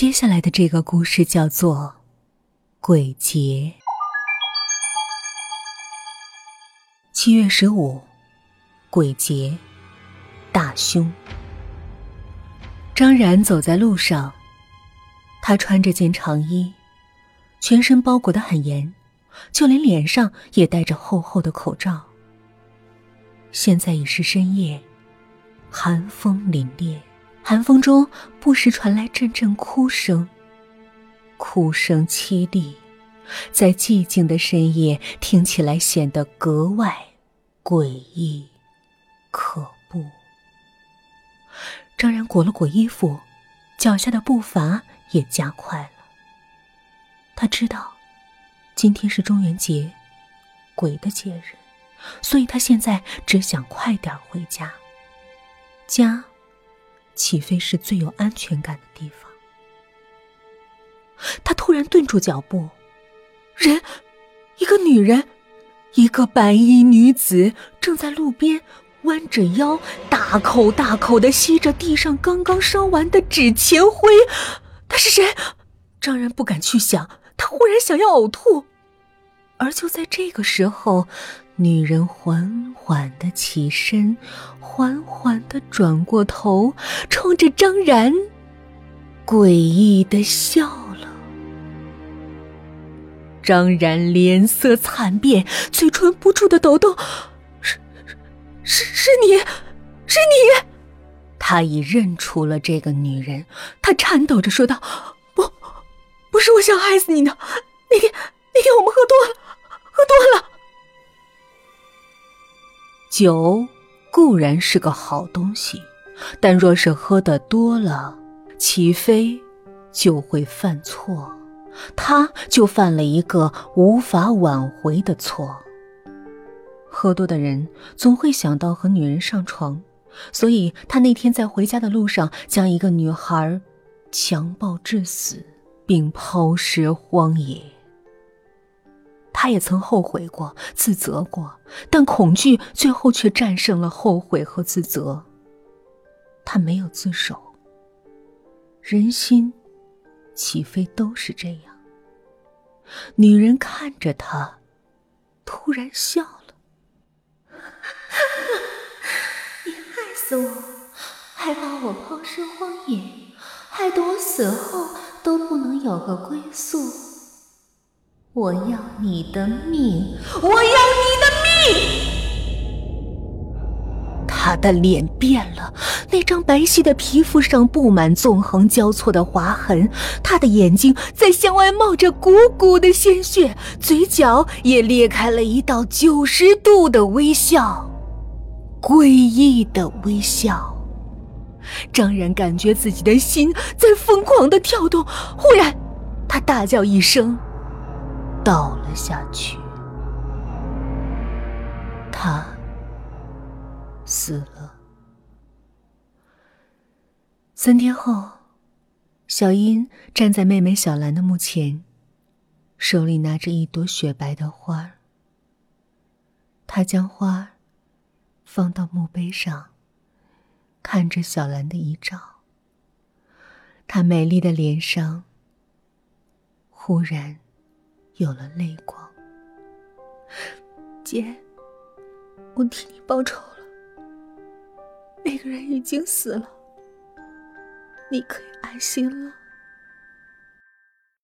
接下来的这个故事叫做《鬼节》。七月十五，鬼节，大凶。张然走在路上，他穿着件长衣，全身包裹的很严，就连脸上也戴着厚厚的口罩。现在已是深夜，寒风凛冽。寒风中不时传来阵阵哭声，哭声凄厉，在寂静的深夜听起来显得格外诡异、可怖。张然裹了裹衣服，脚下的步伐也加快了。他知道，今天是中元节，鬼的节日，所以他现在只想快点回家。家。岂非是最有安全感的地方？他突然顿住脚步，人，一个女人，一个白衣女子正在路边弯着腰，大口大口的吸着地上刚刚烧完的纸钱灰。她是谁？张然不敢去想，他忽然想要呕吐。而就在这个时候。女人缓缓的起身，缓缓的转过头，冲着张然诡异的笑了。张然脸色惨变，嘴唇不住的抖动，是是是你，是你！他已认出了这个女人，他颤抖着说道：“不，不是我想害死你的，那天那天我们喝多了，喝多了。”酒固然是个好东西，但若是喝的多了，岂非就会犯错？他就犯了一个无法挽回的错。喝多的人总会想到和女人上床，所以他那天在回家的路上将一个女孩强暴致死，并抛尸荒野。他也曾后悔过、自责过，但恐惧最后却战胜了后悔和自责。他没有自首。人心，岂非都是这样？女人看着他，突然笑了：“你害死我，还把我抛尸荒野，害得我死后都不能有个归宿。”我要你的命！我要你的命！他的脸变了，那张白皙的皮肤上布满纵横交错的划痕，他的眼睛在向外冒着鼓鼓的鲜血，嘴角也裂开了一道九十度的微笑，诡异的微笑。张然感觉自己的心在疯狂的跳动，忽然，他大叫一声。倒了下去，他死了。三天后，小英站在妹妹小兰的墓前，手里拿着一朵雪白的花儿。她将花儿放到墓碑上，看着小兰的遗照。她美丽的脸上忽然。有了泪光，姐，我替你报仇了。那个人已经死了，你可以安心了。